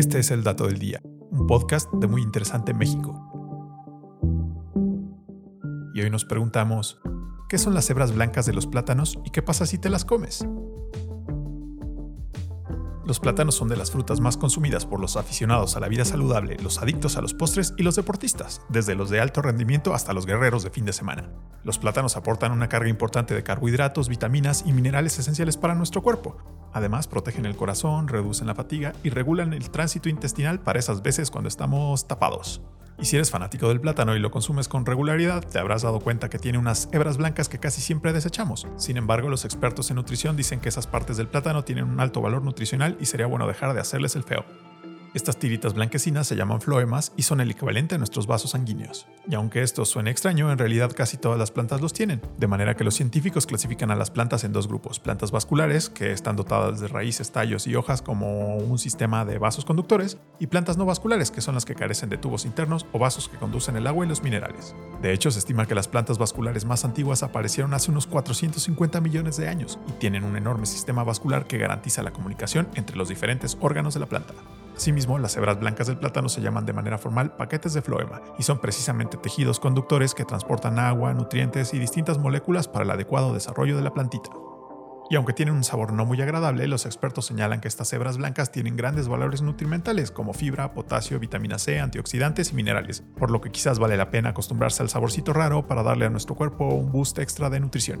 Este es el Dato del Día, un podcast de Muy Interesante México. Y hoy nos preguntamos, ¿qué son las hebras blancas de los plátanos y qué pasa si te las comes? Los plátanos son de las frutas más consumidas por los aficionados a la vida saludable, los adictos a los postres y los deportistas, desde los de alto rendimiento hasta los guerreros de fin de semana. Los plátanos aportan una carga importante de carbohidratos, vitaminas y minerales esenciales para nuestro cuerpo. Además, protegen el corazón, reducen la fatiga y regulan el tránsito intestinal para esas veces cuando estamos tapados. Y si eres fanático del plátano y lo consumes con regularidad, te habrás dado cuenta que tiene unas hebras blancas que casi siempre desechamos. Sin embargo, los expertos en nutrición dicen que esas partes del plátano tienen un alto valor nutricional y sería bueno dejar de hacerles el feo. Estas tiritas blanquecinas se llaman floemas y son el equivalente a nuestros vasos sanguíneos. Y aunque esto suene extraño, en realidad casi todas las plantas los tienen, de manera que los científicos clasifican a las plantas en dos grupos, plantas vasculares, que están dotadas de raíces, tallos y hojas como un sistema de vasos conductores, y plantas no vasculares, que son las que carecen de tubos internos o vasos que conducen el agua y los minerales. De hecho, se estima que las plantas vasculares más antiguas aparecieron hace unos 450 millones de años y tienen un enorme sistema vascular que garantiza la comunicación entre los diferentes órganos de la planta. Asimismo, las hebras blancas del plátano se llaman de manera formal paquetes de floema y son precisamente tejidos conductores que transportan agua, nutrientes y distintas moléculas para el adecuado desarrollo de la plantita. Y aunque tienen un sabor no muy agradable, los expertos señalan que estas hebras blancas tienen grandes valores nutrimentales como fibra, potasio, vitamina C, antioxidantes y minerales, por lo que quizás vale la pena acostumbrarse al saborcito raro para darle a nuestro cuerpo un boost extra de nutrición.